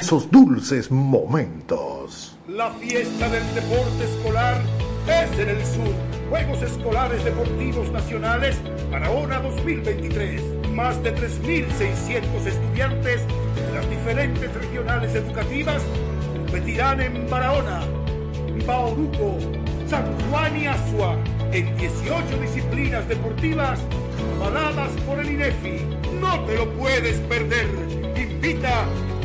Esos dulces momentos. La fiesta del deporte escolar es en el sur. Juegos Escolares Deportivos Nacionales Barahona 2023. Más de 3.600 estudiantes de las diferentes regionales educativas competirán en Barahona, Bauruco, San Juan y Asua en 18 disciplinas deportivas avaladas por el INEFI. No te lo puedes perder. Invita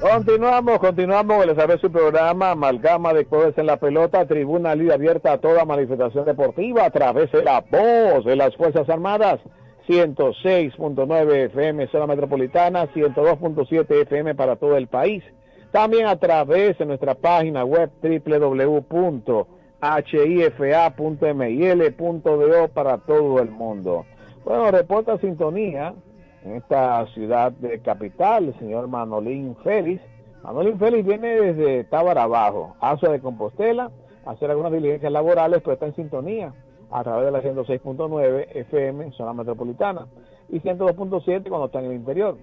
Continuamos, continuamos. Les sabe su programa Amalgama de Codes en la Pelota, tribuna libre abierta a toda manifestación deportiva a través de la voz de las Fuerzas Armadas. 106.9 FM zona metropolitana, 102.7 FM para todo el país. También a través de nuestra página web www.hifa.mil.do para todo el mundo. Bueno, reporta sintonía en esta ciudad de capital, el señor Manolín Félix. Manolín Félix viene desde Tábara Abajo, de Compostela, a hacer algunas diligencias laborales, pero está en sintonía a través de la 106.9 FM, zona metropolitana, y 102.7 cuando está en el interior.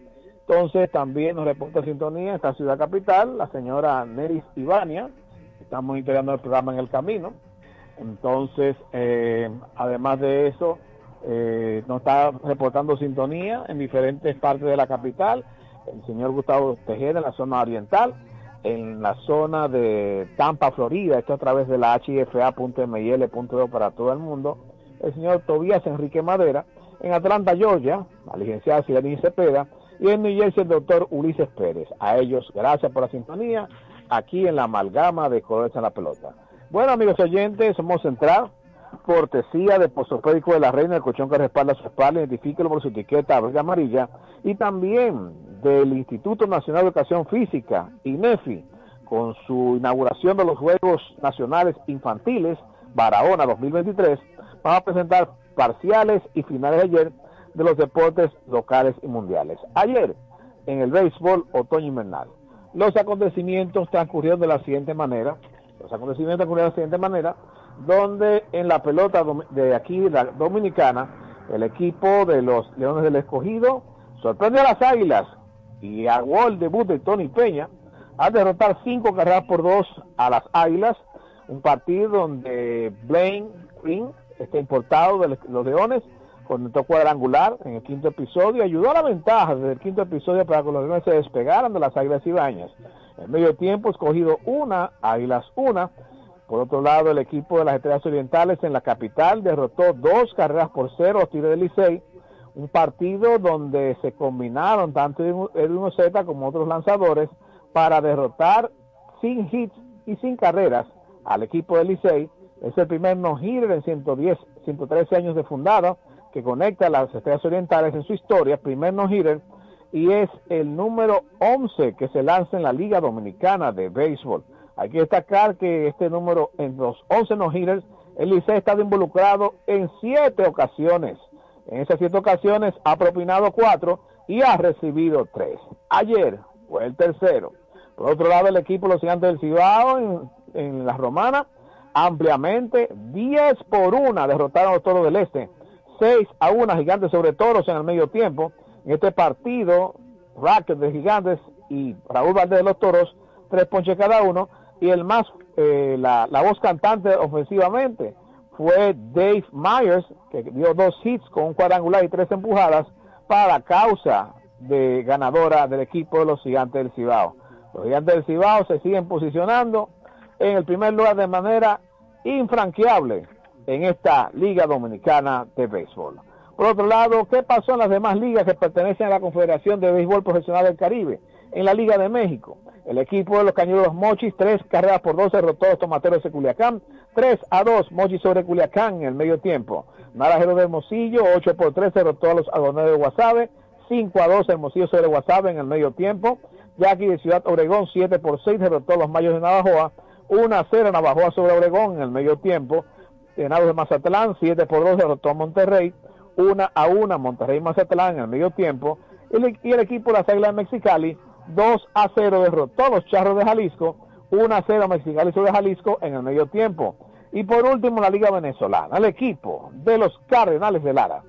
Entonces también nos reporta sintonía esta ciudad capital, la señora Neris Ivania, estamos integrando el programa en el camino. Entonces, eh, además de eso, eh, nos está reportando sintonía en diferentes partes de la capital. El señor Gustavo Tejeda en la zona oriental, en la zona de Tampa, Florida, esto a través de la hifa.mil.do para todo el mundo. El señor Tobías Enrique Madera, en Atlanta, Georgia, la licenciada Silani Cepeda, y en New Jersey el doctor Ulises Pérez. A ellos, gracias por la sintonía, aquí en la amalgama de Colores en la Pelota. Bueno, amigos oyentes, somos Central, cortesía de Posopédico de la Reina, el colchón que respalda su espalda, identifíquelo por su etiqueta verde amarilla, y también del Instituto Nacional de Educación Física, INEFI, con su inauguración de los Juegos Nacionales Infantiles, Barahona 2023, vamos a presentar parciales y finales de ayer de los deportes locales y mundiales. Ayer, en el béisbol otoño-invernal, los acontecimientos transcurrieron de la siguiente manera, los acontecimientos transcurrieron de la siguiente manera, donde en la pelota de aquí, la dominicana, el equipo de los Leones del Escogido sorprende a las Águilas y aguó el debut de Tony Peña al derrotar cinco carreras por dos a las Águilas, un partido donde Blaine Green, este importado de los Leones, conectó cuadrangular en el quinto episodio, ayudó a la ventaja desde el quinto episodio para que los Leones se despegaran de las Águilas Ibañas. En medio tiempo, escogido una, Águilas una, por otro lado, el equipo de las Estrellas Orientales en la capital derrotó dos carreras por cero a Tigre del Licey, un partido donde se combinaron tanto Edwin Z como otros lanzadores para derrotar sin hits y sin carreras al equipo del Licey. Es el primer no-hitter en 110, 113 años de fundado que conecta a las Estrellas Orientales en su historia, primer no-hitter, y es el número 11 que se lanza en la Liga Dominicana de Béisbol. Hay que destacar que este número, en los 11 no-hitters, el Licey ha estado involucrado en siete ocasiones. En esas siete ocasiones ha propinado cuatro y ha recibido tres. Ayer fue el tercero. Por otro lado, el equipo los gigantes del Cibao en, en la Romana, ampliamente, 10 por 1 derrotaron a los toros del Este. 6 a 1 gigantes sobre toros en el medio tiempo. En este partido, Racket de gigantes y Raúl Valdez de los toros, tres ponches cada uno y el más, eh, la, la, voz cantante ofensivamente fue Dave Myers, que dio dos hits con un cuadrangular y tres empujadas para causa de ganadora del equipo de los gigantes del Cibao. Los gigantes del Cibao se siguen posicionando en el primer lugar de manera infranqueable en esta Liga Dominicana de Béisbol. Por otro lado, ¿qué pasó en las demás ligas que pertenecen a la Confederación de Béisbol Profesional del Caribe? En la Liga de México, el equipo de los Cañuelos Mochis, tres carreras por dos derrotó a los Tomateros de Culiacán, 3 a 2 Mochis sobre Culiacán en el medio tiempo. Naranjero de Hermosillo, 8 por 3 derrotó a los Adoneros de Guasave, 5 a 2 Hermosillo sobre Guasave en el medio tiempo. Jackie de Ciudad Obregón, 7 por 6 derrotó a los Mayos de Navajoa, 1 a 0 Navajoa sobre Obregón en el medio tiempo. Venados de Mazatlán, 7 por 2 derrotó a Monterrey, 1 a 1 Monterrey Mazatlán en el medio tiempo. Y el equipo de las Águilas de Mexicali, 2 a 0 derrotó a los Charros de Jalisco, 1 a 0 Mexicali sobre Jalisco en el medio tiempo. Y por último, la Liga Venezolana, el equipo de los Cardenales de Lara,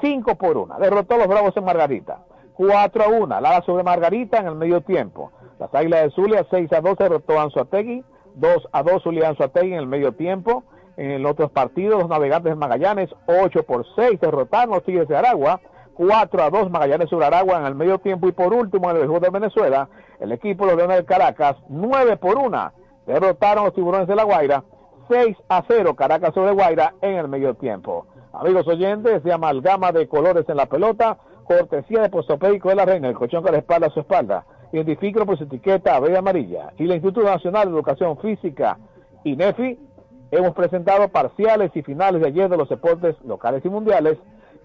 5 por 1, derrotó a los Bravos en Margarita, 4 a 1, Lara sobre Margarita en el medio tiempo. Las Águilas de Zulia, 6 a 2, derrotó a Anzuategui, 2 a 2 Zulia Anzuategui en el medio tiempo. En los otros partidos, los Navegantes de Magallanes, 8 por 6, derrotaron a los Tigres de Aragua, 4 a 2 Magallanes sobre Aragua en el medio tiempo. Y por último, en el juego de Venezuela, el equipo de Caracas, 9 por 1, derrotaron los Tiburones de La Guaira, 6 a 0 Caracas sobre Guaira en el medio tiempo. Amigos oyentes, de amalgama de colores en la pelota, cortesía de Postopédico de la Reina, el colchón que le espalda a su espalda. Identifíquelo por su etiqueta verde amarilla. Y el Instituto Nacional de Educación Física, INEFI, hemos presentado parciales y finales de ayer de los deportes locales y mundiales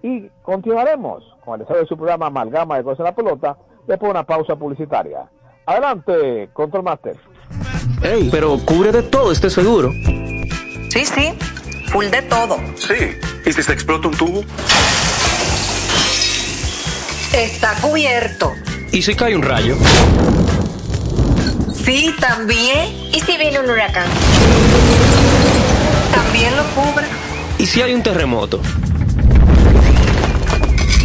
y continuaremos con el desarrollo de su programa Amalgama de Colores en la pelota después de una pausa publicitaria. Adelante, Control Master. Ey, pero cubre de todo este seguro. Sí, sí, full de todo. Sí. ¿Y si se explota un tubo? Está cubierto. ¿Y si cae un rayo? Sí, también. ¿Y si viene un huracán? También lo cubre. ¿Y si hay un terremoto?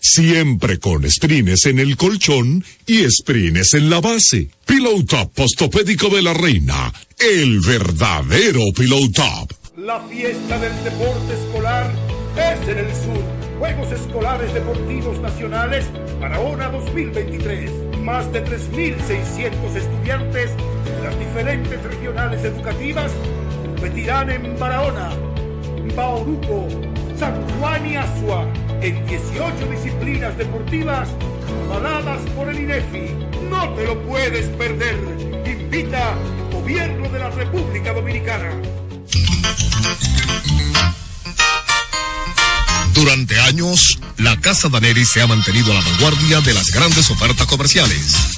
Siempre con sprines en el colchón y sprines en la base. Pillow Top postopédico de la reina, el verdadero Pillow Top. La fiesta del deporte escolar es en el sur. Juegos Escolares Deportivos Nacionales Barahona 2023. Más de 3.600 estudiantes de las diferentes regionales educativas competirán en Barahona, Bauruco, San Juan y Asua en 18 disciplinas deportivas avaladas por el INEFI. No te lo puedes perder. Invita Gobierno de la República Dominicana. Durante años, la Casa Daneri se ha mantenido a la vanguardia de las grandes ofertas comerciales.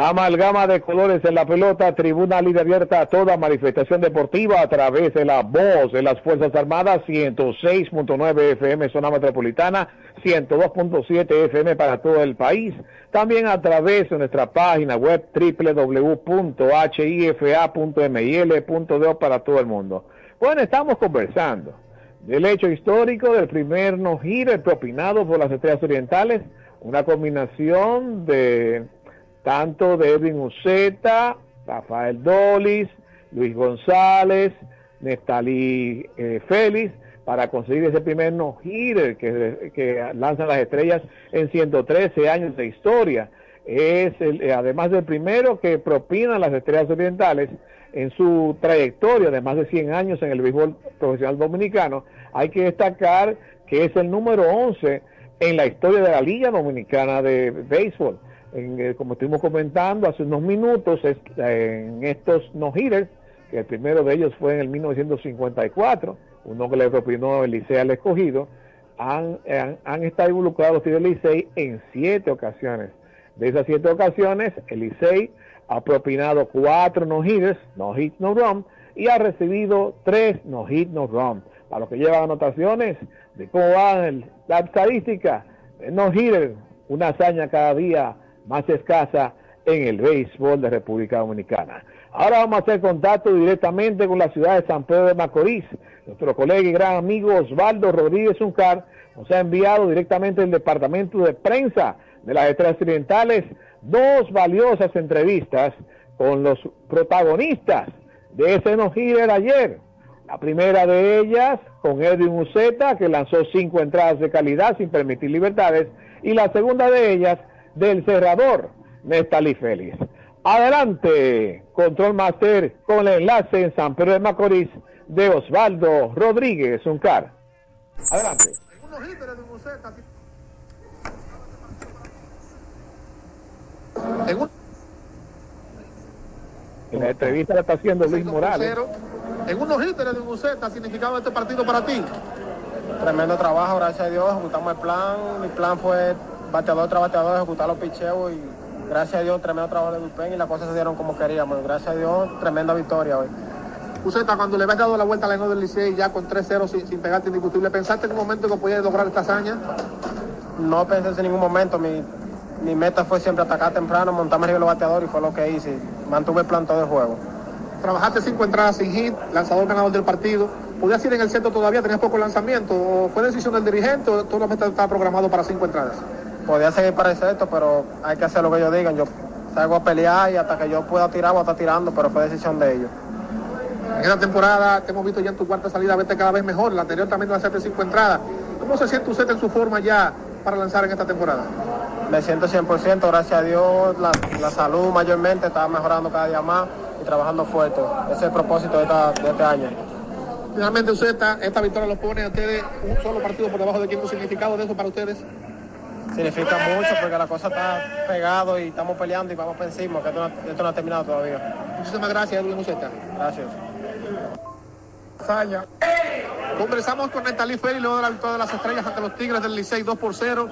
Amalgama de colores en la pelota, tribuna libre abierta a toda manifestación deportiva a través de la voz de las Fuerzas Armadas, 106.9 FM zona metropolitana, 102.7 FM para todo el país. También a través de nuestra página web www.hifa.mil.do para todo el mundo. Bueno, estamos conversando del hecho histórico del primer no-hitter propinado por las Estrellas Orientales, una combinación de tanto de Edwin Uceta, Rafael Dolis, Luis González, Nestalí eh, Félix, para conseguir ese primer no-hitter que, lanzan las estrellas en 113 años de historia. Es el, eh, además del primero que propinan las estrellas orientales en su trayectoria de más de 100 años en el béisbol profesional dominicano, hay que destacar que es el número 11 en la historia de la Liga Dominicana de Béisbol. En, eh, como estuvimos comentando hace unos minutos, en estos no-hitters, que el primero de ellos fue en el 1954, uno que le propinó el Licey al escogido, han, han, estado involucrados los del Licey en siete ocasiones. De esas siete ocasiones, el Licey ha propinado cuatro no-hitters, no hit, no run, y ha recibido tres no hit, no run. Para los que llevan anotaciones de cómo va el, la estadística, no hitter, una hazaña cada día más escasa en el béisbol de República Dominicana. Ahora vamos a hacer contacto directamente con la ciudad de San Pedro de Macorís. Nuestro colega y gran amigo Osvaldo Rodríguez Uncar nos ha enviado directamente del departamento de prensa de las Estrellas Occidentales dos valiosas entrevistas con los protagonistas de ese no de ayer. La primera de ellas con Edwin Uceta, que lanzó cinco entradas de calidad sin permitir libertades, y la segunda de ellas del cerrador, Nestalí Félix. Adelante, Control Master, con el enlace en San Pedro de Macorís de Osvaldo Rodríguez Uncar. Adelante. En, un... en la entrevista la está haciendo Luis Morales. En unos hitters de Buceta significaba este partido para ti. Tremendo trabajo, gracias a Dios, ejecutamos el plan. Mi plan fue bateador tras bateador, ejecutar los picheos y gracias a Dios, tremendo trabajo de bullpen y las cosas se dieron como queríamos. Gracias a Dios, tremenda victoria hoy. Buceta, cuando le habías dado la vuelta al la del Licey ya con 3-0 sin, sin, pegarte indiscutible, ¿pensaste en un momento que podías lograr esta hazaña? No pensé en ningún momento. Mi, mi meta fue siempre atacar temprano, montarme arriba el bateador y fue lo que hice. Mantuve el plan todo el juego. Trabajaste cinco entradas sin hit, lanzador ganador del partido. ¿Podías ir en el centro todavía? ¿Tenías poco lanzamiento? ¿O fue decisión del dirigente o todo la meta estaba programado para cinco entradas? Podía seguir para el centro, pero hay que hacer lo que ellos digan. Yo salgo a pelear y hasta que yo pueda tirar voy a estar tirando, pero fue decisión de ellos. En esta temporada te hemos visto ya en tu cuarta salida verte cada vez mejor. La anterior también lanzaste cinco entradas. ¿Cómo se siente usted en su forma ya para lanzar en esta temporada? Me siento 100%, gracias a Dios, la, la salud mayormente está mejorando cada día más y trabajando fuerte. Ese es el propósito de, esta, de este año. Finalmente usted esta, esta victoria lo pone a ustedes un solo partido por debajo de quién, significado de eso para ustedes? Significa mucho porque la cosa está pegado y estamos peleando y vamos por encima, que esto no, esto no ha terminado todavía. Muchísimas gracias, Edwin Uceta. Gracias. Saña. Conversamos con Netalí Félix luego de la victoria de las estrellas ante los Tigres del Licey 2 por 0,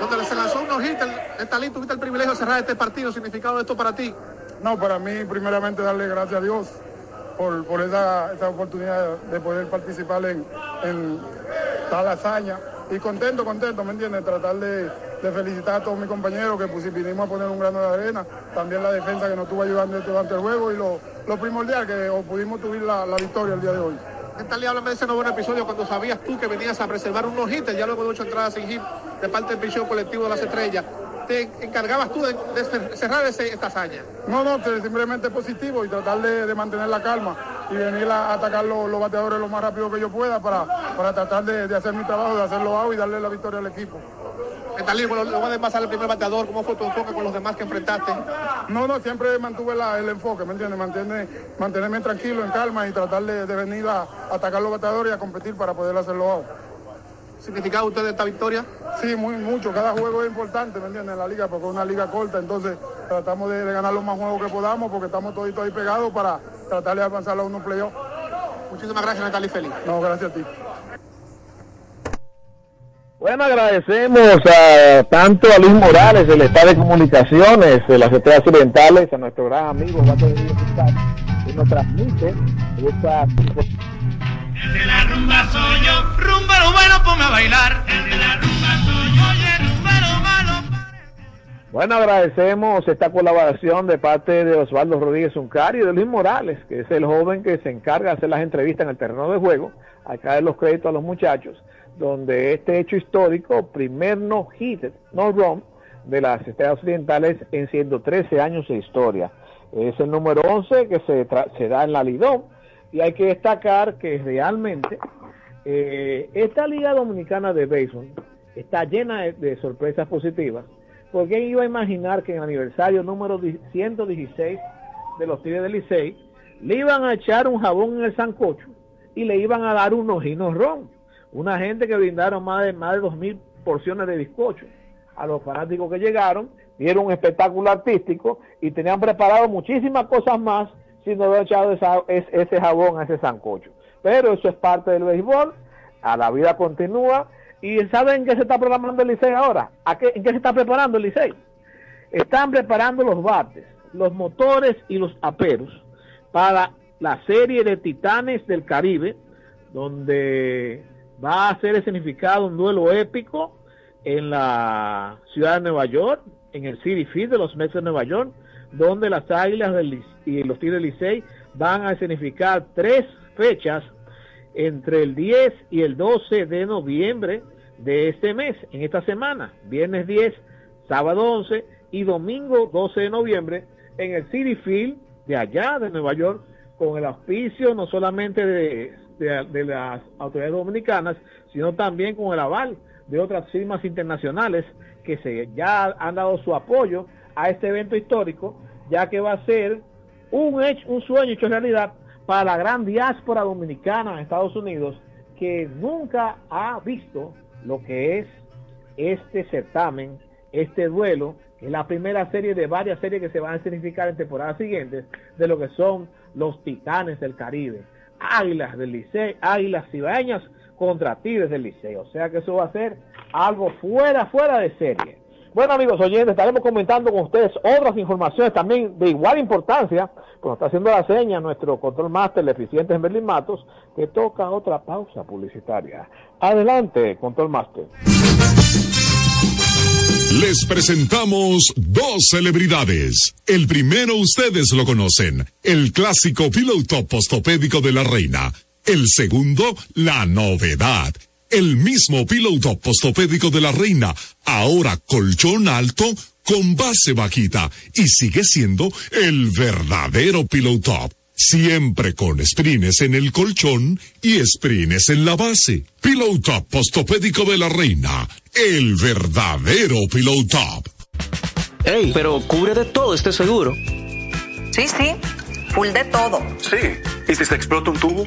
donde se lanzó unos hits. Netalí, tuviste el privilegio de cerrar este partido. ¿Significado de esto para ti? No, para mí, primeramente, darle gracias a Dios por, por esa, esa, oportunidad de poder participar en, en tal hazaña. Y contento, contento, ¿me entiendes? Tratar de, de, felicitar a todos mis compañeros que pues, vinimos a poner un grano de arena. También la defensa que nos estuvo ayudando durante el juego y lo, lo primordial que pudimos tuve la, la victoria el día de hoy. Tal háblame de ese nuevo episodio cuando sabías tú que venías a preservar unos hits, ya luego de ocho entradas sin hit de parte del pichón colectivo de las estrellas. ¿Te encargabas tú de, de cerrar ese, esta hazaña? No, no, simplemente positivo y tratar de, de mantener la calma y venir a atacar los, los, bateadores lo más rápido que yo pueda para, para tratar de, de hacer mi trabajo, de hacerlo out y darle la victoria al equipo. Metalí, bueno, luego de pasar el primer bateador, ¿cómo fue tu enfoque con los demás que enfrentaste? No, no, siempre mantuve la, el enfoque, ¿me entiendes? Mantiene, mantenerme tranquilo, en calma y tratar de, de, venir a atacar los bateadores y a competir para poder hacerlo out. ¿Significado usted de esta victoria? Sí, muy mucho. Cada juego es importante, ¿me entiendes? En la liga, porque es una liga corta, entonces tratamos de, de ganar los más juegos que podamos porque estamos toditos ahí pegados para tratar de avanzar a unos playoffs. Muchísimas gracias, Natalie Félix. No, gracias a ti. Bueno, agradecemos a tanto a Luis Morales, del Estado de Comunicaciones de las Estrellas Occidentales, a nuestro gran amigo Gato de que nos transmite esta... Rumba soy yo, rumbero bueno, ponme a bailar. Rumba yo, malo. Bueno, agradecemos esta colaboración de parte de Osvaldo Rodríguez Uncario y de Luis Morales, que es el joven que se encarga de hacer las entrevistas en el terreno de juego, acá de los créditos a los muchachos, donde este hecho histórico, primer no hit, no run de las estrellas occidentales en 113 años de historia. Es el número 11 que se, se da en la Lidón y hay que destacar que realmente eh, esta Liga Dominicana de Béisbol está llena de, sorpresas positivas ¿Por qué iba a imaginar que en el aniversario número 116 de los Tigres del Licey le iban a echar un jabón en el sancocho y le iban a dar unos ojinos ron? Una gente que brindaron más de más de dos mil porciones de bizcocho a los fanáticos que llegaron, dieron un espectáculo artístico y tenían preparado muchísimas cosas más si no habían echado esa, ese jabón a ese sancocho. Pero eso es parte del béisbol, a la vida continúa ¿Y saben qué se está programando el Licey ahora? ¿A qué, ¿En qué se está preparando el Licey? Están preparando los bates, los motores y los aperos para la serie de Titanes del Caribe, donde va a ser escenificado un duelo épico en la ciudad de Nueva York, en el City Field de los Mets de Nueva York, donde las Águilas del, y los Tigres del Licey van a escenificar tres fechas entre el 10 y el 12 de noviembre de este mes, en esta semana, viernes 10, sábado 11 y domingo 12 de noviembre en el City Field de allá de Nueva York con el auspicio no solamente de, de, las autoridades dominicanas, sino también con el aval de otras firmas internacionales que se ya han dado su apoyo a este evento histórico, ya que va a ser un, hecho, un sueño hecho realidad para la gran diáspora dominicana en Estados Unidos que nunca ha visto lo que es este certamen, este duelo, que es la primera serie de varias series que se van a significar en temporadas siguientes, de lo que son los titanes del Caribe, águilas del Liceo, águilas cibaeñas contra tigres del Liceo. O sea que eso va a ser algo fuera, fuera de serie. Bueno amigos oyentes, estaremos comentando con ustedes otras informaciones también de igual importancia, pues está haciendo la seña nuestro control master, de eficiente en Berlín Matos, que toca otra pausa publicitaria. Adelante, control master. Les presentamos dos celebridades. El primero ustedes lo conocen, el clásico piloto postopédico de la reina. El segundo, la novedad el mismo piloto postopédico de la reina, ahora colchón alto con base vaquita y sigue siendo el verdadero piloto Siempre con sprines en el colchón y sprines en la base. Piloto postopédico de la reina, el verdadero piloto Ey, pero cubre de todo este seguro. Sí, sí, full de todo. Sí, ¿y si se explota un tubo?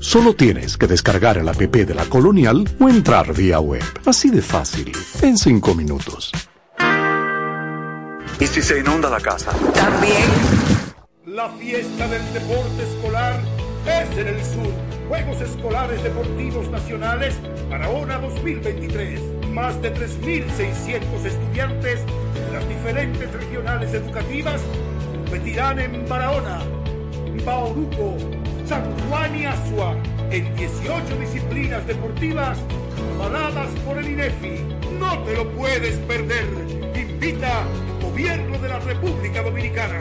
Solo tienes que descargar el app de la Colonial o entrar vía web. Así de fácil, en cinco minutos. ¿Y si se inunda la casa? También. La fiesta del deporte escolar es en el sur. Juegos Escolares Deportivos Nacionales Barahona 2023. Más de 3.600 estudiantes de las diferentes regionales educativas competirán en Barahona, Bauruco, San Juan y Asua en 18 disciplinas deportivas avaladas por el INEFI. No te lo puedes perder. Invita Gobierno de la República Dominicana.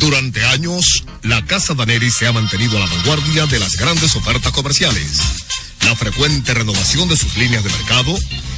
Durante años, la Casa Daneri se ha mantenido a la vanguardia de las grandes ofertas comerciales. La frecuente renovación de sus líneas de mercado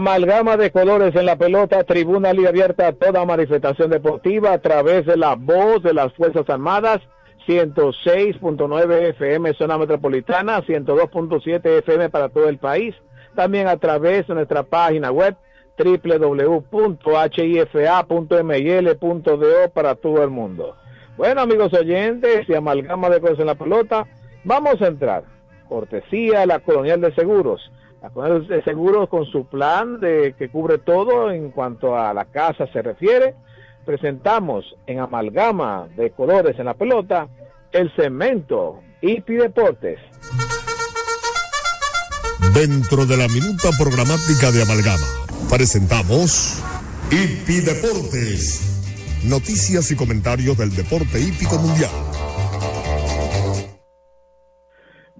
Amalgama de colores en la pelota, tribuna libre abierta a toda manifestación deportiva a través de la voz de las Fuerzas Armadas, 106.9 FM zona metropolitana, 102.7 FM para todo el país, también a través de nuestra página web www.hifa.mil.do para todo el mundo. Bueno amigos oyentes y amalgama de colores en la pelota, vamos a entrar. Cortesía la Colonial de Seguros Seguros con su plan de que cubre todo en cuanto a la casa se refiere. Presentamos en amalgama de colores en la pelota el cemento Ipi Deportes. Dentro de la minuta programática de amalgama, presentamos Ipi Deportes. Noticias y comentarios del deporte hípico mundial.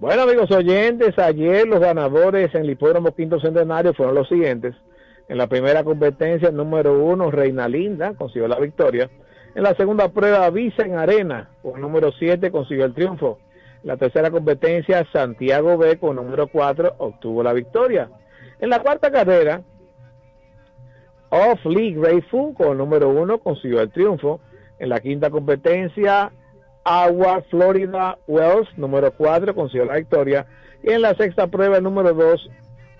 Bueno, amigos oyentes, ayer los ganadores en el hipódromo Quinto Centenario fueron los siguientes. En la primera competencia, número uno, Reina Linda, consiguió la victoria. En la segunda prueba, Visa en Arena, con número 7, consiguió el triunfo. En la tercera competencia, Santiago B, con número 4, obtuvo la victoria. En la cuarta carrera, Off League Rayful, con número 1, consiguió el triunfo. En la quinta competencia, Agua Florida Wells, número 4, consiguió la victoria. Y en la sexta prueba, el número 2,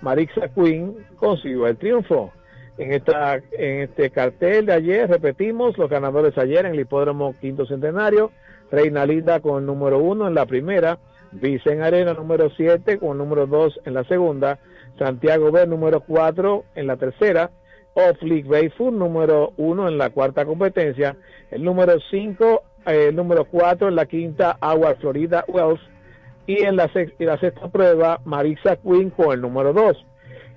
Marixa Queen, consiguió el triunfo. En, esta, en este cartel de ayer, repetimos, los ganadores ayer en el hipódromo Quinto Centenario, Reina Linda con el número 1 en la primera, Vicen Arena número 7 con el número 2 en la segunda, Santiago B número 4 en la tercera, Off League Bayfoot número 1 en la cuarta competencia, el número 5 el eh, número 4 en la quinta, Agua Florida Wells. Y en la, la sexta prueba, Marisa Quinn con el número 2.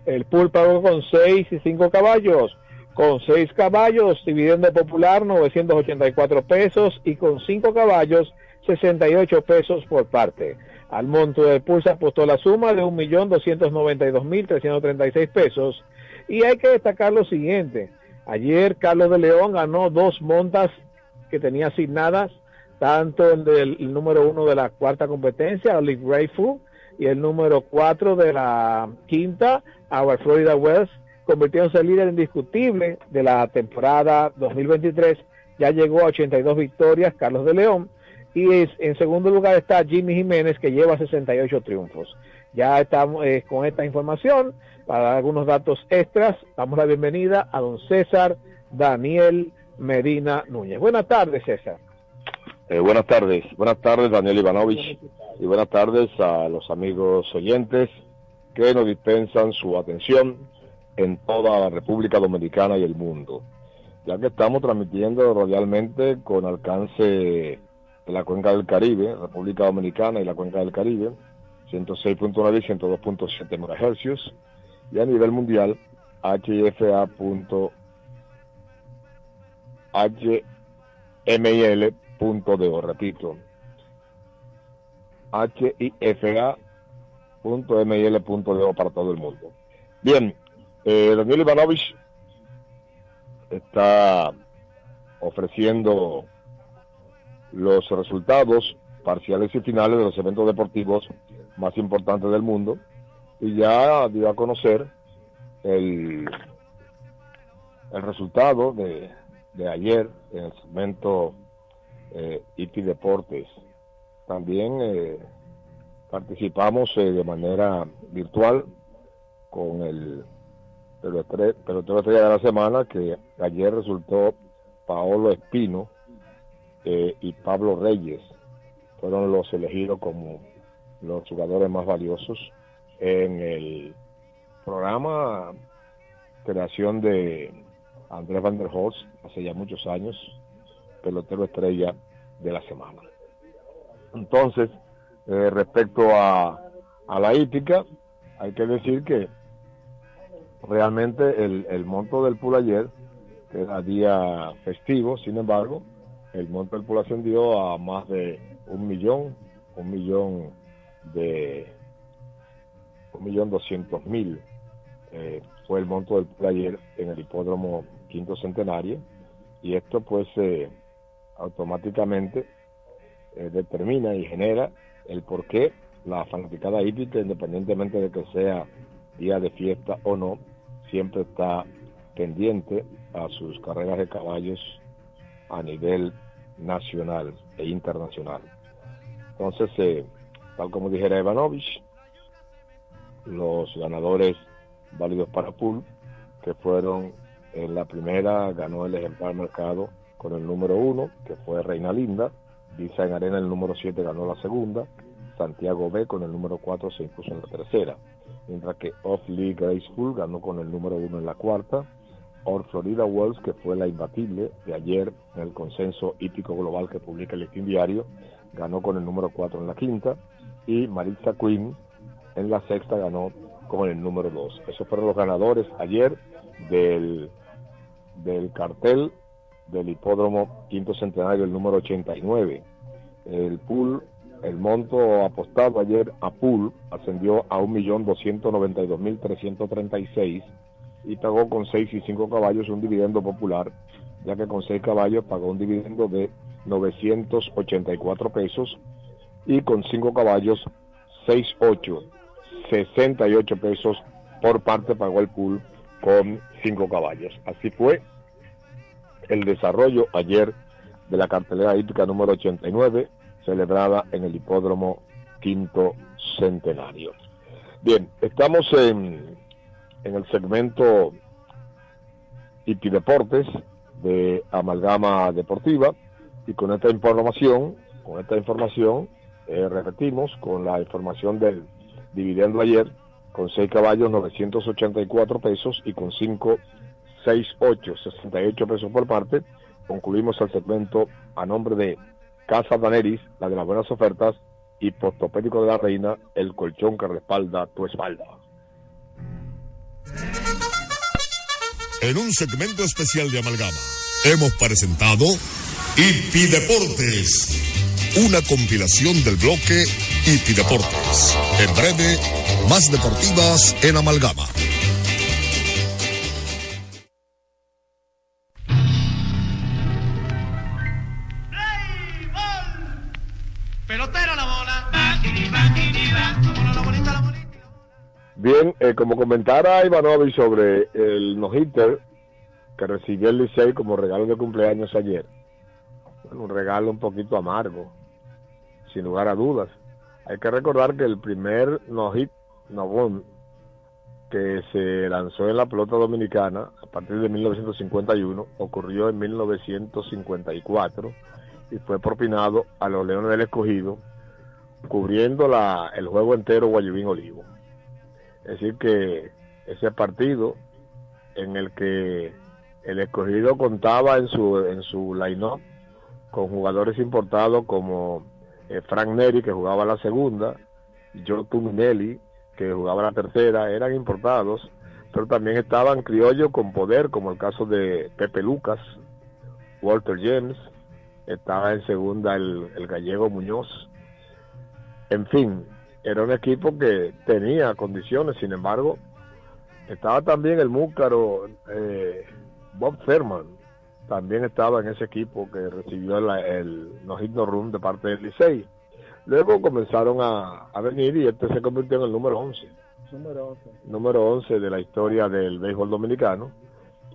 El pool pagó con 6 y 5 caballos. Con 6 caballos, dividendo popular, 984 pesos. Y con 5 caballos, 68 pesos por parte. Al monto del pool se apostó la suma de 1.292.336 pesos. Y hay que destacar lo siguiente. Ayer Carlos de León ganó dos montas que tenía asignadas tanto el número uno de la cuarta competencia, Olive Grateful, y el número cuatro de la quinta, Our Florida West, convirtiéndose en líder indiscutible de la temporada 2023. Ya llegó a 82 victorias, Carlos de León, y en segundo lugar está Jimmy Jiménez, que lleva 68 triunfos. Ya estamos eh, con esta información para algunos datos extras. Damos la bienvenida a don César Daniel Medina Núñez. Buenas tardes, César. Eh, buenas tardes, buenas tardes Daniel Ivanovich y buenas tardes a los amigos oyentes que nos dispensan su atención en toda la República Dominicana y el mundo, ya que estamos transmitiendo radialmente con alcance de la cuenca del Caribe, República Dominicana y la cuenca del Caribe, 106.9 y 102.7 MHz, y a nivel mundial, hfa.com hmil.do, repito, hifa.mil.do para todo el mundo. Bien, eh, Daniel Ivanovich está ofreciendo los resultados parciales y finales de los eventos deportivos más importantes del mundo y ya dio a conocer el el resultado de, ayer en el segmento eh, Deportes. También eh, participamos eh, de manera virtual con el pelotero estrella de la semana que ayer resultó Paolo Espino eh, y Pablo Reyes. Fueron los elegidos como los jugadores más valiosos en el programa creación de Andrés Van der hace ya muchos años, pelotero estrella de la semana. Entonces, eh, respecto a, a, la hípica, hay que decir que realmente el, el monto del pool ayer era día festivo, sin embargo, el monto del pool ascendió a más de un millón, un millón de un millón doscientos mil eh, fue el monto del pool ayer en el hipódromo quinto centenario y esto pues eh, automáticamente eh, determina y genera el por qué la fanaticada hípica, independientemente de que sea día de fiesta o no, siempre está pendiente a sus carreras de caballos a nivel nacional e internacional. Entonces, eh, tal como dijera Ivanovich, los ganadores válidos para pool, que fueron en la primera, ganó el ejemplar mercado con el número uno, que fue Reina Linda, Visa en Arena el número 7 ganó la segunda, Santiago B con el número 4 se impuso en la tercera, mientras que Off League Graceful ganó con el número 1 en la cuarta, Or Florida Worlds, que fue la imbatible de ayer en el consenso hípico global que publica el Listín Diario, ganó con el número 4 en la quinta, y Maritza Queen en la sexta ganó con el número 2. Esos fueron los ganadores ayer del, del cartel del hipódromo quinto centenario, el número 89. El pool, el monto apostado ayer a pool ascendió a 1.292.336 y pagó con 6 y 5 caballos un dividendo popular, ya que con 6 caballos pagó un dividendo de 984 pesos y con 5 caballos 6, 8, 68 pesos por parte pagó el pool con 5 caballos. Así fue el desarrollo ayer de la cartelera hípica número 89, celebrada en el hipódromo quinto centenario. Bien, estamos en, en el segmento Deportes de Amalgama Deportiva y con esta información, con esta información, eh, repetimos, con la información del dividendo ayer, con 6 caballos 984 pesos y con 5 68, 68 pesos por parte. Concluimos el segmento a nombre de Casa Daneris, la de las buenas ofertas, y Postopédico de la Reina, el colchón que respalda tu espalda. En un segmento especial de Amalgama, hemos presentado Hipi Deportes, una compilación del bloque Hipi Deportes. En breve, más deportivas en Amalgama. Pelotera la bola. Bien, eh, como comentara Ivanovich sobre el no-hitter que recibió el Licey como regalo de cumpleaños ayer, bueno, un regalo un poquito amargo, sin lugar a dudas. Hay que recordar que el primer no-hit, no que se lanzó en la pelota dominicana a partir de 1951 ocurrió en 1954 y fue propinado a los Leones del Escogido, cubriendo el juego entero Guayubín Olivo. Es decir, que ese partido en el que el Escogido contaba en su, en su line-up con jugadores importados como eh, Frank Neri, que jugaba la segunda, Joe Tuminelli, que jugaba la tercera, eran importados, pero también estaban criollos con poder, como el caso de Pepe Lucas, Walter James, estaba en segunda el, gallego Muñoz. En fin, era un equipo que tenía condiciones, sin embargo, estaba también el múcaro eh, Bob Ferman, también estaba en ese equipo que recibió la, el no hit no run de parte del Licey. Luego comenzaron a, a, venir y este se convirtió en el número 11. Número 11. Número 11 de la historia del béisbol dominicano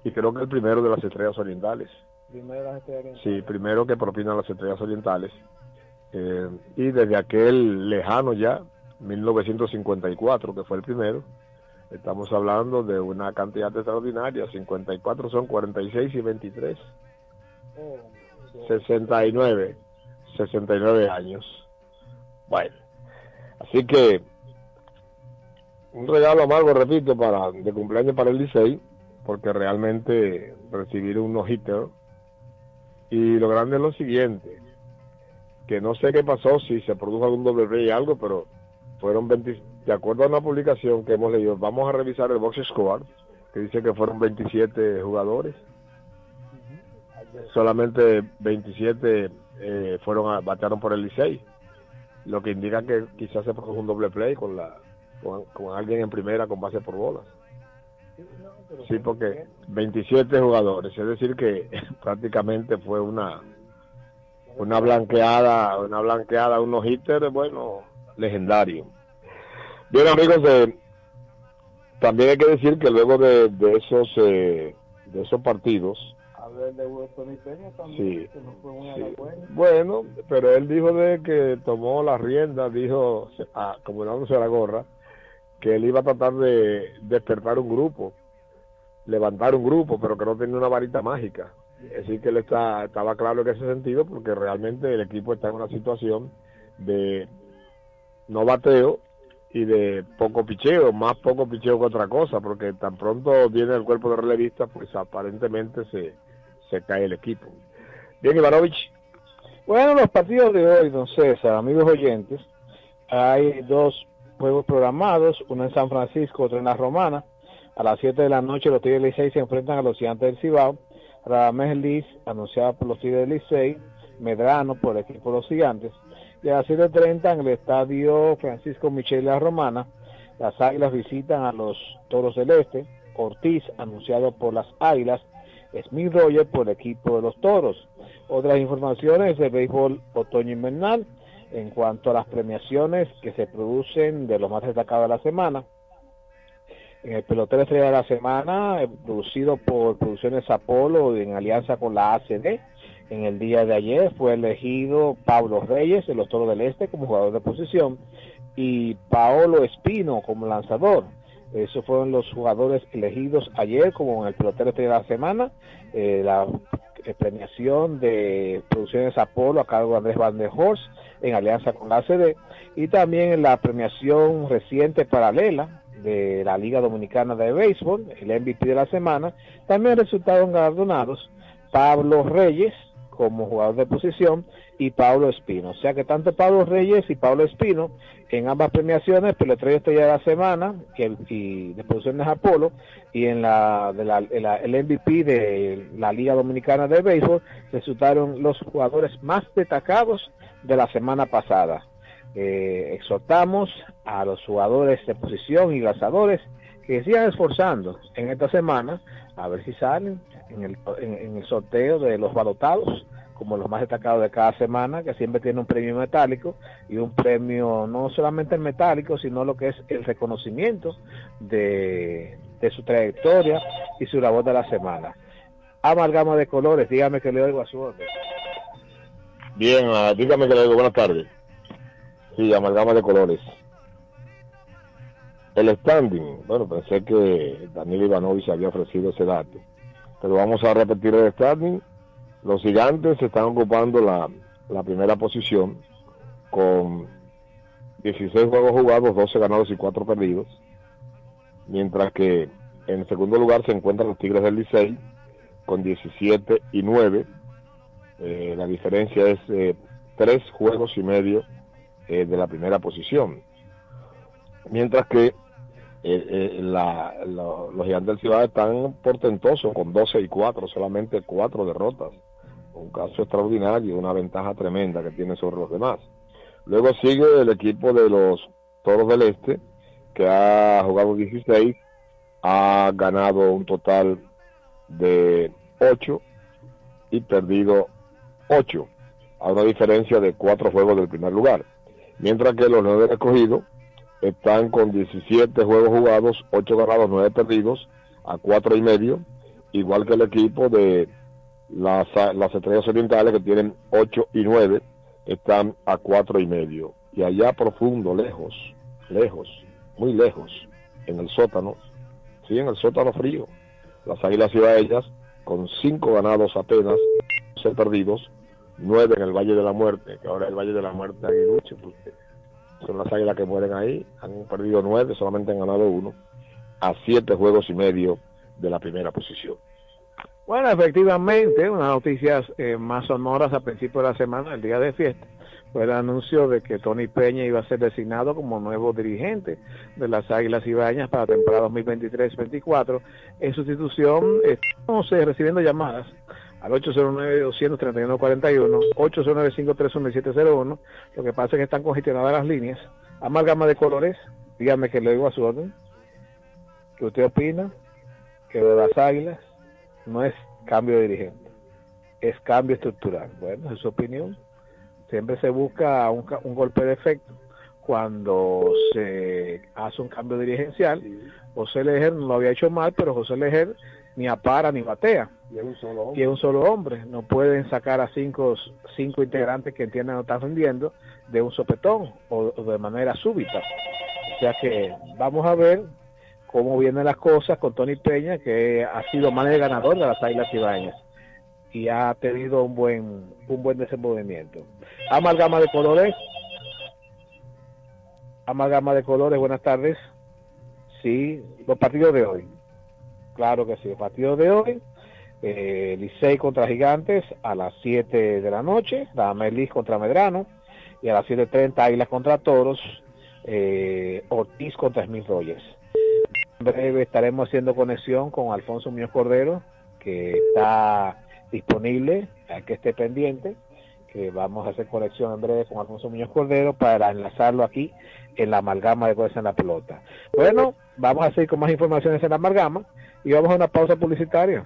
y creo que el primero de las estrellas orientales. Primero las estrellas orientales. Sí, primero que propina las estrellas orientales. Eh, y desde aquel lejano ya, 1954, que fue el primero, estamos hablando de una cantidad extraordinaria. 54 son 46 y 23. Oh, 69. 69 años. Bueno, así que un regalo amargo, repito, para de cumpleaños para el Licey, porque realmente recibir un no-hitter. Y lo grande es lo siguiente, que no sé qué pasó, si se produjo algún doble play y algo, pero fueron 20, de acuerdo a una publicación que hemos leído, vamos a revisar el box score, que dice que fueron 27 jugadores. Solamente 27 eh, fueron a, batearon por el Licey, lo que indica que quizás se produjo un doble play con alguien en primera con base por bolas. Sí, porque 27 jugadores, es decir que prácticamente fue una una blanqueada, una blanqueada, unos hitters, bueno, legendario. Bien amigos de También hay que decir que luego de, de esos eh, de esos partidos, de Peña también, Sí, que no fue bueno, pero él dijo de que tomó la rienda, dijo, ah, como dándose la gorra, que él iba a tratar de despertar un grupo, levantar un grupo, pero que no tenía una varita mágica. Así que él está, estaba claro en ese sentido, porque realmente el equipo está en una situación de no bateo y de poco picheo, más poco picheo que otra cosa, porque tan pronto viene el cuerpo de relevista, pues aparentemente se, se cae el equipo. Bien, Ivanovich. Bueno, los partidos de hoy, don César, amigos oyentes, hay dos juegos programados, uno en San Francisco, otro en la Romana. A las 7 de la noche los Tigres del Licey se enfrentan a los Gigantes del Cibao. Radamés Liz, anunciado por los Tigres del Licey, Medrano por el equipo de los Gigantes. A las 7.30 en el estadio Francisco Michel La Romana, las Águilas visitan a los Toros del Este. Ortiz, anunciado por las Águilas. Smith Roger por el equipo de los Toros. Otras informaciones de béisbol otoño invernal en cuanto a las premiaciones que se producen de los más destacados de la semana. En el pelotero estrella de la semana, eh, producido por Producciones Apolo en alianza con la ACD, en el día de ayer fue elegido Pablo Reyes los Toros del Este como jugador de posición y Paolo Espino como lanzador. Esos fueron los jugadores elegidos ayer como en el pelotero estrella de la semana. Eh, la premiación de Producciones Apolo a cargo de Andrés Van der Horst en alianza con la ACD y también la premiación reciente paralela de la Liga Dominicana de Béisbol, el MVP de la semana, también resultaron galardonados Pablo Reyes como jugador de posición y Pablo Espino. O sea que tanto Pablo Reyes y Pablo Espino en ambas premiaciones, pelotero estrella de la semana y, el- y de posiciones Apolo y en la, de la- la- el MVP de la Liga Dominicana de Béisbol resultaron los jugadores más destacados de la semana pasada. Eh, exhortamos a los jugadores de posición y lanzadores que sigan esforzando en esta semana a ver si salen en el, en, el sorteo de los balotados como los más destacados de cada semana, que siempre tiene un premio metálico y un premio no solamente el metálico, sino lo que es el reconocimiento de, de su trayectoria y su labor de la semana. Amalgama de colores, dígame que le oigo a su orden. Bien, ah, dígame que le digo buenas tardes. Sí, amalgama de colores. El standing, bueno, pensé que Daniel Ivanovich había ofrecido ese dato, pero vamos a repetir el standing. Los gigantes están ocupando la, la primera posición con 16 juegos jugados, 12 ganados y 4 perdidos, mientras que en segundo lugar se encuentran los Tigres del Licey con 17 y 9. Eh, la diferencia es eh, tres juegos y medio eh, de la primera posición. Mientras que eh, eh, la- los gigantes del Cibao están portentosos con 12 y 4, solamente cuatro derrotas. Un caso extraordinario, una ventaja tremenda que tiene sobre los demás. Luego sigue el equipo de los Toros del Este, que ha jugado 16, ha ganado un total de 8 y perdido 8, a una diferencia de 4 juegos del primer lugar. Mientras que los 9 escogidos están con 17 juegos jugados, 8 ganados, 9 perdidos, a 4 y medio, igual que el equipo de las, las estrellas orientales que tienen 8 y 9, están a 4 y medio. Y allá profundo, lejos, lejos, muy lejos, en el sótano, sí, en el sótano frío, las águilas cibaeñas con 5 ganados apenas, 6 perdidos, 9 en el Valle de la Muerte, que ahora el Valle de la Muerte aguiluche, porque son las águilas que mueren ahí, han perdido 9, solamente han ganado uno, a 7 juegos y medio de la primera posición. Bueno, efectivamente, unas noticias eh, más sonoras a principio de la semana, el día de fiesta, fue el anuncio de que Tony Peña iba a ser designado como nuevo dirigente de las Águilas Ibañas para la temporada 2023-24. En sustitución, estamos eh, recibiendo llamadas al 809-231-41, 809-531-701. Lo que pasa es que están congestionadas las líneas. Amalgama de colores, dígame que le digo a su orden. ¿Qué usted opina? Que lo de las Águilas no es cambio de dirigente, es cambio estructural. Bueno, es su opinión. Siempre se busca un, un golpe de efecto cuando se hace un cambio dirigencial. José Lejer no lo había hecho mal, pero José Lejer ni apara ni batea. Y un solo hombre. Un solo hombre. No pueden sacar a cinco, cinco integrantes que entienden no están rindiendo de un sopetón o, de manera súbita. O sea que vamos a ver cómo vienen las cosas con Tony Peña, que ha sido más el ganador de las Águilas Ibañas y ha tenido un buen un buen desenvolvimiento. Amalgama de colores. Amalgama de colores, buenas tardes. Sí, los partidos de hoy. Claro que sí, los partidos de hoy. Eh, Licey contra Gigantes a las 7 de la noche, Damelis contra Medrano y a las 7.30 Águilas contra Toros, eh, Ortiz contra Smith Rogers. En breve estaremos haciendo conexión con Alfonso Muñoz Cordero, que está disponible, hay que esté pendiente, que vamos a hacer conexión en breve con Alfonso Muñoz Cordero para enlazarlo aquí en la amalgama de cosas en la pelota. Bueno, vamos a seguir con más informaciones en la amalgama y vamos a una pausa publicitaria.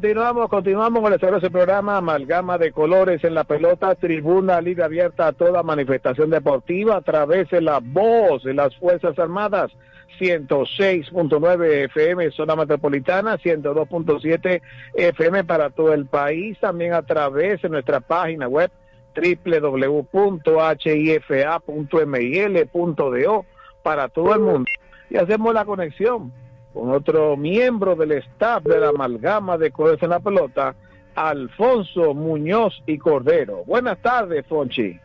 Continuamos, continuamos con el ese programa Amalgama de Colores en la pelota, tribuna liga abierta a toda manifestación deportiva a través de la voz de las Fuerzas Armadas, 106.9 FM zona metropolitana, 102.7 FM para todo el país, también a través de nuestra página web www.hifa.mil.do para todo el mundo. Y hacemos la conexión con otro miembro del staff de la amalgama de Colores en la Pelota, Alfonso Muñoz y Cordero. Buenas tardes, Fonchi.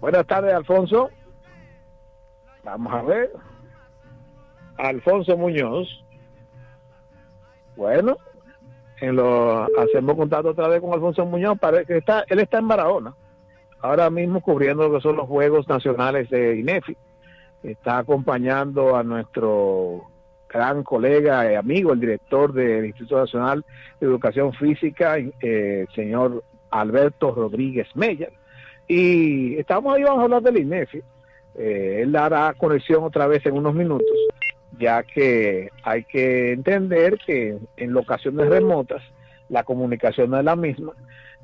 Buenas tardes, Alfonso. Vamos a ver. Alfonso Muñoz. Bueno, hacemos contacto otra vez con Alfonso Muñoz. Parece está, él está en Barahona. Ahora mismo cubriendo lo que son los Juegos Nacionales de INEFI. Está acompañando a nuestro gran colega y amigo, el director del Instituto Nacional de Educación Física, eh, señor Alberto Rodríguez Mella. Y estamos ahí, vamos a hablar del INEFI. Eh, él hará conexión otra vez en unos minutos, ya que hay que entender que en locaciones remotas la comunicación no es la misma,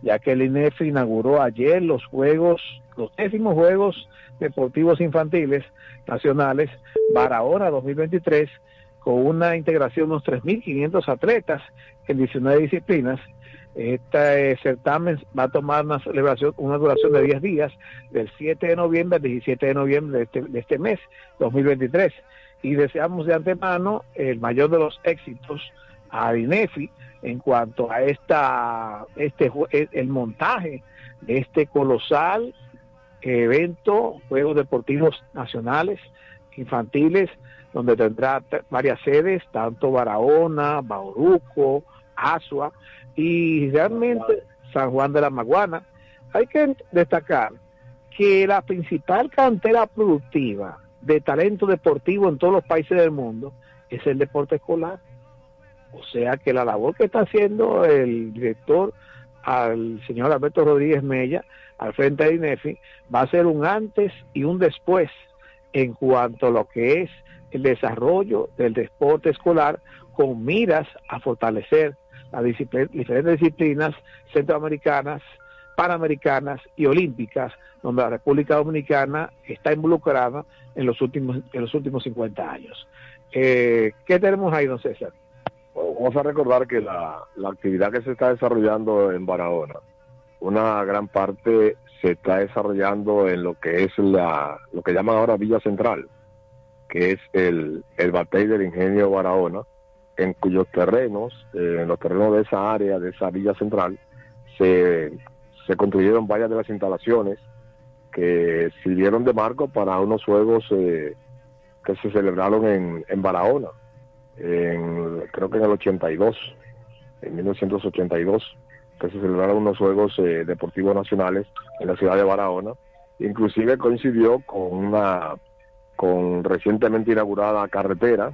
ya que el INEFI inauguró ayer los juegos, los décimos Juegos Deportivos Infantiles Nacionales Barahona 2023, con una integración de unos 3.500 atletas en 19 disciplinas. Este eh, certamen va a tomar una celebración, una duración de 10 días, del 7 de noviembre al 17 de noviembre de este, de este mes, 2023. Y deseamos de antemano el mayor de los éxitos a INEFI en cuanto a esta este el montaje de este colosal evento, Juegos Deportivos Nacionales Infantiles, donde tendrá varias sedes, tanto Barahona, Bauruco, Asua y realmente San Juan de la Maguana. Hay que destacar que la principal cantera productiva de talento deportivo en todos los países del mundo es el deporte escolar. O sea que la labor que está haciendo el director al señor Alberto Rodríguez Mella al frente de INEFI va a ser un antes y un después en cuanto a lo que es el desarrollo del deporte escolar con miras a fortalecer las diferentes disciplinas centroamericanas, panamericanas y olímpicas, donde la República Dominicana está involucrada en los últimos en los últimos 50 años. Eh, ¿Qué tenemos ahí, don César? Vamos a recordar que la, la actividad que se está desarrollando en Barahona, una gran parte se está desarrollando en lo que es la, lo que llaman ahora Villa Central, que es el, el batey del ingenio Barahona, en cuyos terrenos, eh, en los terrenos de esa área, de esa Villa Central, se, se construyeron varias de las instalaciones que sirvieron de marco para unos juegos eh, que se celebraron en, en Barahona en, creo que en el 82, en 1982, que se celebraron unos Juegos eh, Deportivos Nacionales en la ciudad de Barahona. Inclusive coincidió con una con recientemente inaugurada carretera,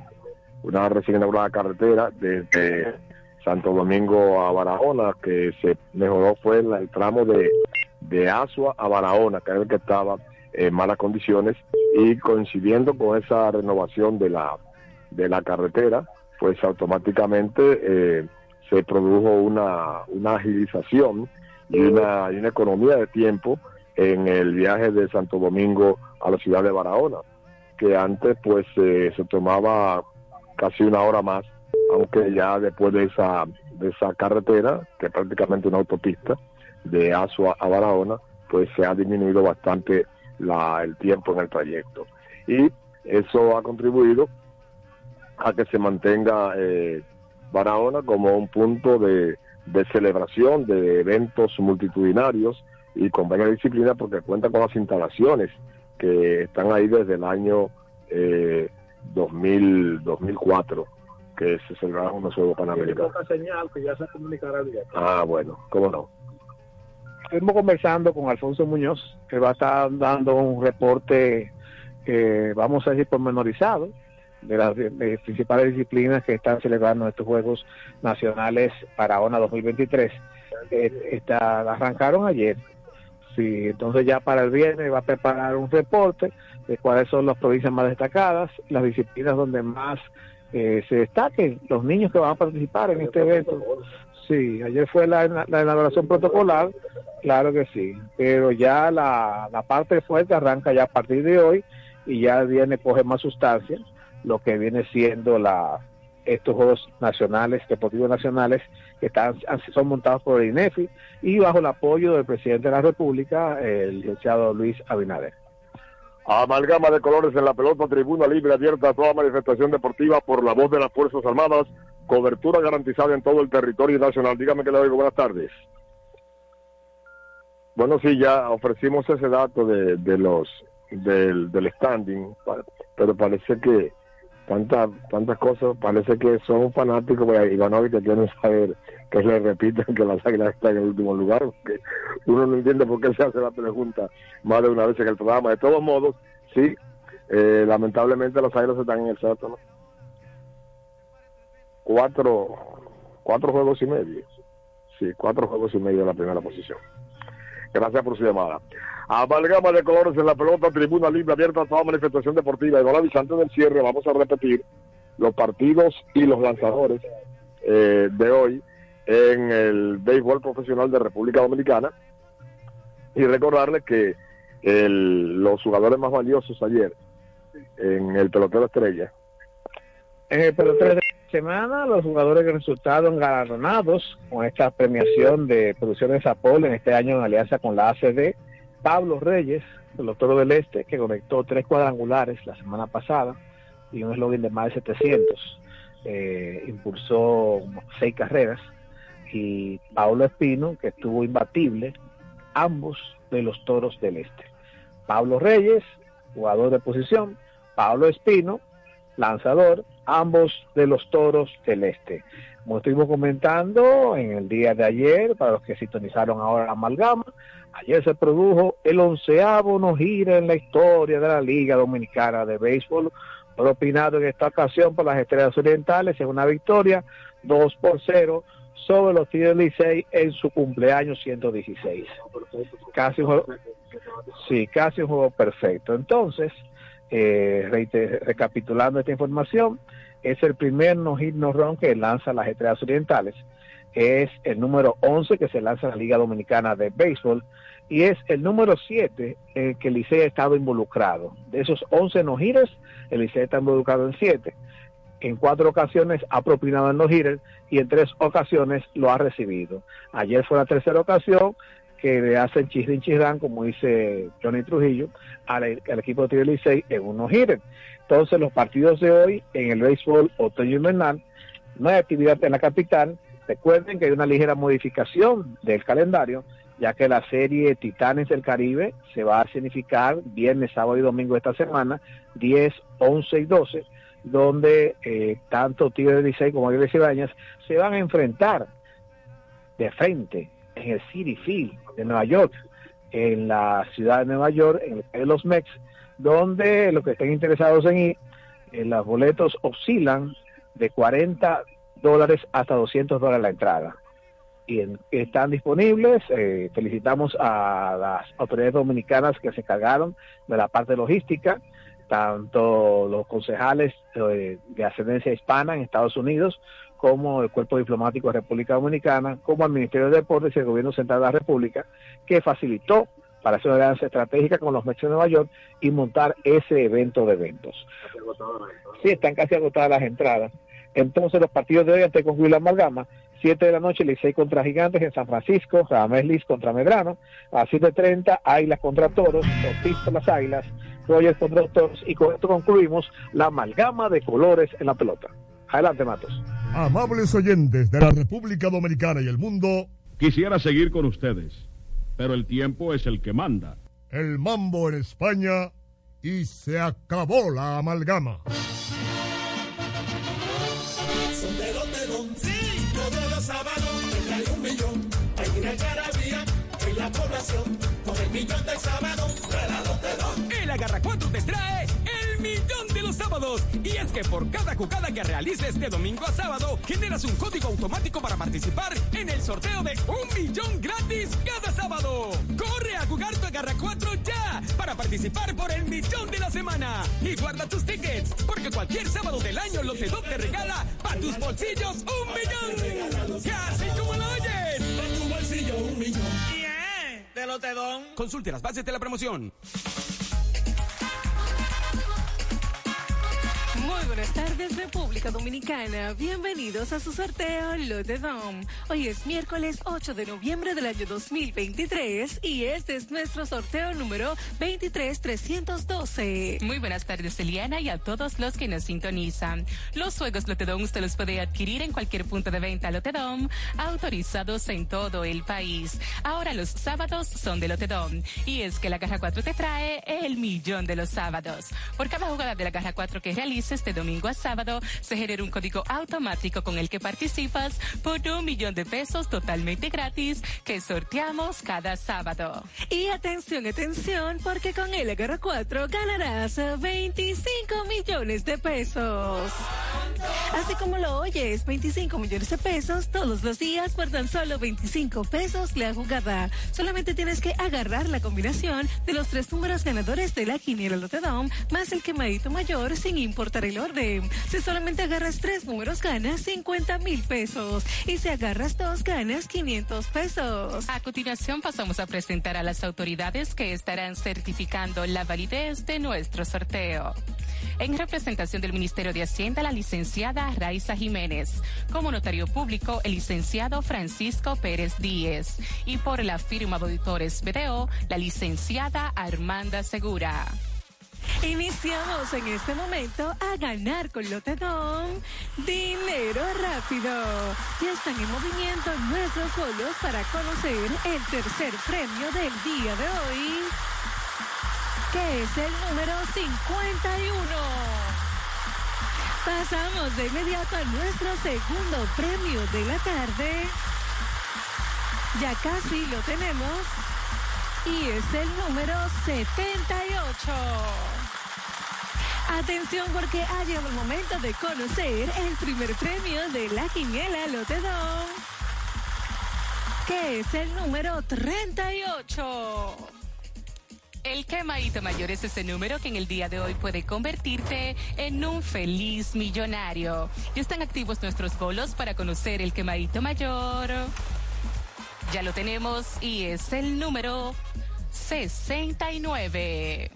una recién inaugurada carretera desde Santo Domingo a Barahona, que se mejoró fue el, tramo de, de Asua a Barahona, que era el que estaba en malas condiciones, y coincidiendo con esa renovación de la de la carretera, pues automáticamente eh, se produjo una, una agilización y una, y una economía de tiempo en el viaje de Santo Domingo a la ciudad de Barahona, que antes pues eh, se tomaba casi una hora más, aunque ya después de esa, de esa carretera, que es prácticamente una autopista, de Asua a Barahona, pues se ha disminuido bastante la, el tiempo en el trayecto. Y eso ha contribuido a que se mantenga eh, Barahona como un punto de, de, celebración de eventos multitudinarios y con buena disciplina porque cuenta con las instalaciones que están ahí desde el año eh, 2000, 2004 que se celebraron unos Juegos Panamericanos. señal que ya se comunicará Ah, bueno, cómo no. Estuvimos conversando con Alfonso Muñoz, que va a estar dando un reporte, eh, vamos a decir, pormenorizado, de las de principales disciplinas que están celebrando estos Juegos Nacionales para ONA 2023. Eh, está, arrancaron ayer. Sí, entonces ya para el viernes va a preparar un reporte de cuáles son las provincias más destacadas, las disciplinas donde más eh, se destaquen los niños que van a participar en este evento. Sí, ayer fue la, la elaboración protocolar, claro que sí, pero ya la, la parte fuerte arranca ya a partir de hoy y ya viene, coge más sustancia lo que viene siendo la estos Juegos Nacionales, Deportivos Nacionales, que están, son montados por el INEFI y bajo el apoyo del presidente de la República, el licenciado Luis Abinader. Amalgama de colores en la pelota, tribuna libre abierta a toda manifestación deportiva por la voz de las Fuerzas Armadas, cobertura garantizada en todo el territorio nacional. Dígame que le doy buenas tardes. Bueno, sí, ya ofrecimos ese dato de, de los del, del standing, pero parece que tantas tantas cosas, parece que son fanáticos de Ivanovic que quieren saber que le repiten que las águilas están en el último lugar, porque uno no entiende por qué se hace la pregunta más de una vez en el programa. De todos modos, sí, eh, lamentablemente las águilas están en el sótano. Cuatro, cuatro juegos y medio. Sí, cuatro juegos y medio de la primera posición. Gracias por su llamada. Amalgama de colores en la pelota, tribuna libre abierta a toda manifestación deportiva. Y ahora, antes del cierre, vamos a repetir los partidos y los lanzadores eh, de hoy en el béisbol profesional de República Dominicana. Y recordarles que el- los jugadores más valiosos ayer en el pelotero estrella En el pelotero de la semana, los jugadores que resultaron galardonados con esta premiación de producciones Zapol en este año en alianza con la ACD, Pablo Reyes, pelotero del Este, que conectó tres cuadrangulares la semana pasada y un eslogan de más de 700, eh, impulsó seis carreras, y Pablo Espino, que estuvo imbatible, ambos de los Toros del Este. Pablo Reyes, jugador de posición, Pablo Espino, lanzador, ambos de los toros del este. Como estuvimos comentando en el día de ayer, para los que sintonizaron ahora la amalgama, ayer se produjo el onceavo no gira en la historia de la Liga Dominicana de Béisbol, propinado en esta ocasión por las Estrellas Orientales en una victoria 2 por 0 sobre los Tigres Licey en su cumpleaños 116. Casi un juego, sí, casi un juego perfecto. Entonces, eh, recapitulando esta información, es el primer no hit no run que lanza las Estrellas Orientales. Es el número 11 que se lanza en la Liga Dominicana de Béisbol y es el número 7 en que el Licey ha estado involucrado. De esos 11 no hitters, el Licey está involucrado en 7. En cuatro ocasiones ha propinado en los hitters y en tres ocasiones lo ha recibido. Ayer fue la tercera ocasión que le hacen chisrín chirrán, como dice Johnny Trujillo, al, al equipo de Tigre Licey en unos hitters. Entonces, los partidos de hoy en el béisbol otoño invernal, no hay actividad en la capital. Recuerden que hay una ligera modificación del calendario, ya que la serie Titanes del Caribe se va a significar viernes, sábado y domingo de esta semana, 10, 11 y 12, donde eh, tanto Tigre Licey como Tigre Cibañas se van a enfrentar de frente en el City Field de Nueva York, en la ciudad de Nueva York, en el de los Mex, donde los que estén interesados en ir, eh, los boletos oscilan de 40 dólares hasta 200 dólares la entrada. Y están disponibles, eh, felicitamos a las autoridades dominicanas que se encargaron de la parte logística, tanto los concejales eh, de ascendencia hispana en Estados Unidos, como el Cuerpo Diplomático de República Dominicana, como el Ministerio de Deportes y el Gobierno Central de la República, que facilitó para hacer una alianza estratégica con los Mets de Nueva York y montar ese evento de eventos. Sí, están casi agotadas las entradas. Entonces, los partidos de hoy, antes de concluir la amalgama, 7 de la noche, Licey contra Gigantes en San Francisco, Radamés Liz contra Medrano, a 7.30, Águilas contra Toros, Ortiz por las Águilas, Rogers contra los Toros, y con esto concluimos la amalgama de colores en la pelota. Adelante, Matos. Amables oyentes de la República Dominicana y el mundo, Quisiera seguir con ustedes, pero el tiempo es el que manda. el mambo en España y se acabó la amalgama. Son de los de don, sí, todos los sábados hay un millón. Hay una algarabía en la población con el millón del sábado. De la don de don. El Agarra 4 te trae los sábados. Y es que por cada jugada que realices de domingo a sábado, generas un código automático para participar en el sorteo de un millón gratis cada sábado. Corre a jugar tu Agarra 4 ya para participar por el millón de la semana. Y guarda tus tickets, porque cualquier sábado del año Lotedo te regala para tus bolsillos un millón. Casi como lo oyes. En tu bolsillo un millón. De Lotedón. Consulte las bases de la promoción. Buenas tardes, República Dominicana. Bienvenidos a su sorteo Lote Dom. Hoy es miércoles 8 de noviembre del año 2023 y este es nuestro sorteo número 23312. Muy buenas tardes, Eliana, y a todos los que nos sintonizan. Los juegos Lote Dom usted los puede adquirir en cualquier punto de venta Lote Dom, autorizados en todo el país. Ahora los sábados son de Lote Dom y es que la caja 4 te trae el millón de los sábados. Por cada jugada de la caja 4 que realices de domingo a sábado, se genera un código automático con el que participas por un millón de pesos totalmente gratis que sorteamos cada sábado. Y atención, atención, porque con el Agarra 4 ganarás 25 millones de pesos. Así como lo oyes, 25 millones de pesos todos los días por tan solo 25 pesos la jugada. Solamente tienes que agarrar la combinación de los tres números ganadores de la quiniela Lotedom más el quemadito mayor sin importar el orden. Si solamente agarras tres números ganas 50 mil pesos y si agarras dos ganas 500 pesos. A continuación pasamos a presentar a las autoridades que estarán certificando la validez de nuestro sorteo. En representación del Ministerio de Hacienda, la licenciada Raiza Jiménez. Como notario público, el licenciado Francisco Pérez Díez. Y por la firma de auditores BDO, la licenciada Armanda Segura. Iniciamos en este momento a ganar con Lotedom dinero rápido. Ya están en movimiento nuestros bolos para conocer el tercer premio del día de hoy, que es el número 51. Pasamos de inmediato a nuestro segundo premio de la tarde. Ya casi lo tenemos y es el número 78. Atención porque ha llegado el momento de conocer el primer premio de la quiniela Lotedón, que es el número 38. El quemadito mayor es ese número que en el día de hoy puede convertirte en un feliz millonario. Ya están activos nuestros bolos para conocer el quemadito mayor. Ya lo tenemos y es el número 69.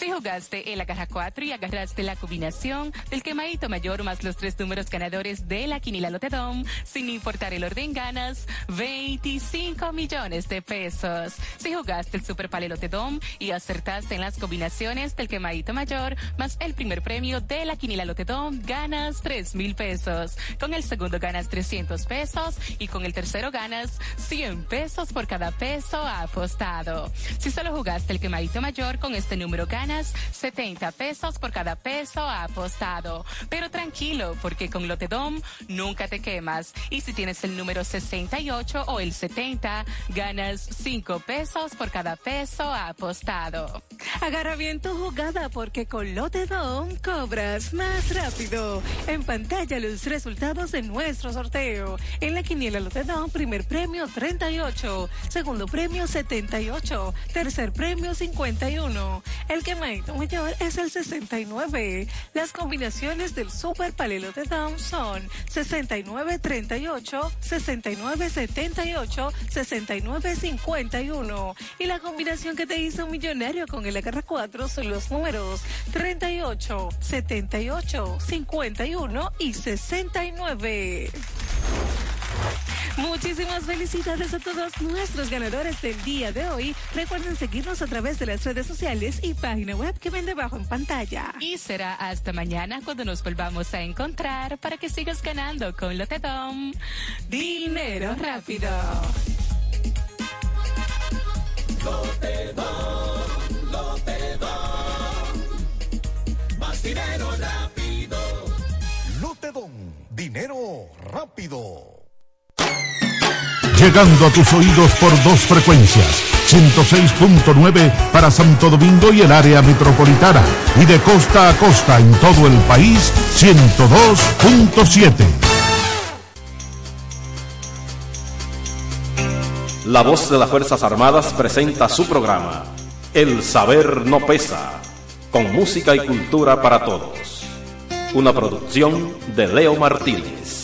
Si jugaste en la caja 4 y agarraste la combinación del quemadito mayor más los tres números ganadores de la quinila Lotedom, sin importar el orden ganas 25 millones de pesos. Si jugaste el Super Pale Lotedom y acertaste en las combinaciones del quemadito mayor más el primer premio de la quinila Lotedom, ganas 3 mil pesos. Con el segundo ganas 300 pesos y con el tercero ganas 100 pesos por cada peso apostado. Si solo jugaste el quemadito mayor con este número ganas 70 pesos por cada peso apostado. Pero tranquilo, porque con Lotedom nunca te quemas. Y si tienes el número 68 o el 70, ganas 5 pesos por cada peso apostado. Agarra bien tu jugada porque con Lotedom cobras más rápido. En pantalla los resultados de nuestro sorteo. En la quiniela Lotedom, primer premio 38, segundo premio 78, tercer premio 51. El que mayor es el 69. Las combinaciones del Super Palelo de Down son 69-38, 69-78, 69-51. Y la combinación que te hizo millonario con el agarra 4 son los números 38, 78, 51 y 69. Muchísimas felicidades a todos nuestros ganadores del día de hoy. Recuerden seguirnos a través de las redes sociales y página web que ven debajo en pantalla. Y será hasta mañana cuando nos volvamos a encontrar para que sigas ganando con Lotedom. Dinero rápido. Lotedom, Lotedom. Más dinero rápido. Lotedom, dinero rápido. Llegando a tus oídos por dos frecuencias, 106.9 para Santo Domingo y el área metropolitana, y de costa a costa en todo el país, 102.7. La voz de las Fuerzas Armadas presenta su programa, El Saber No Pesa, con música y cultura para todos. Una producción de Leo Martínez.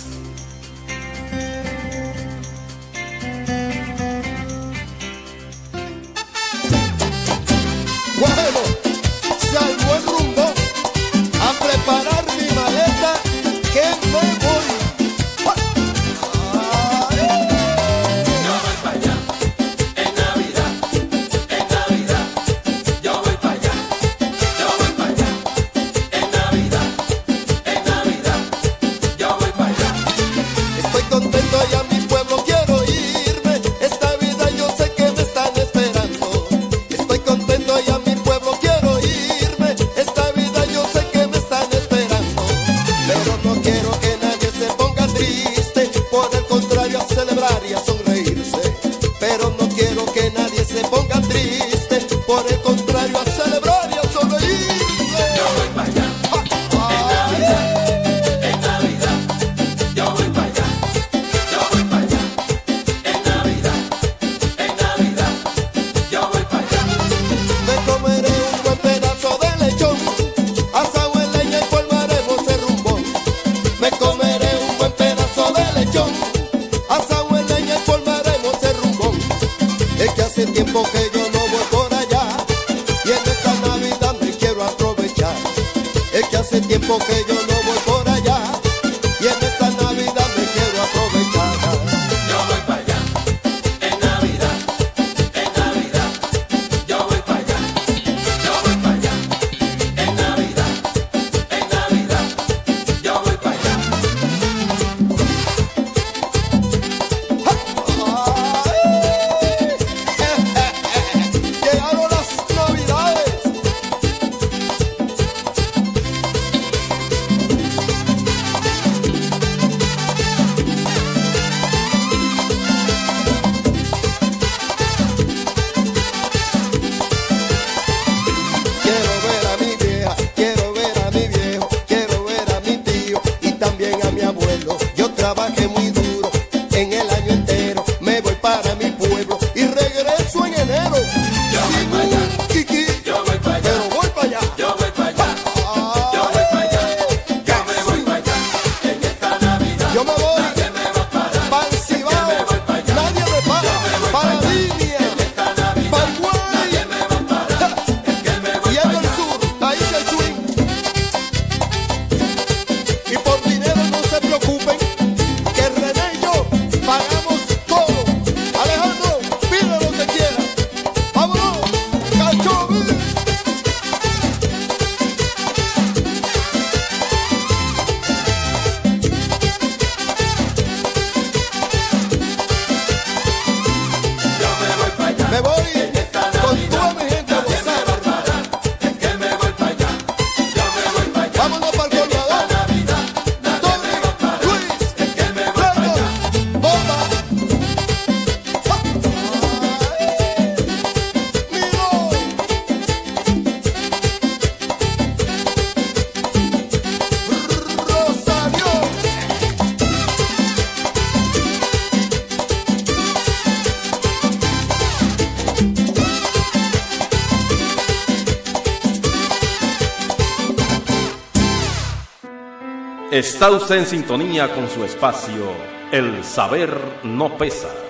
Está usted en sintonía con su espacio El Saber No Pesa.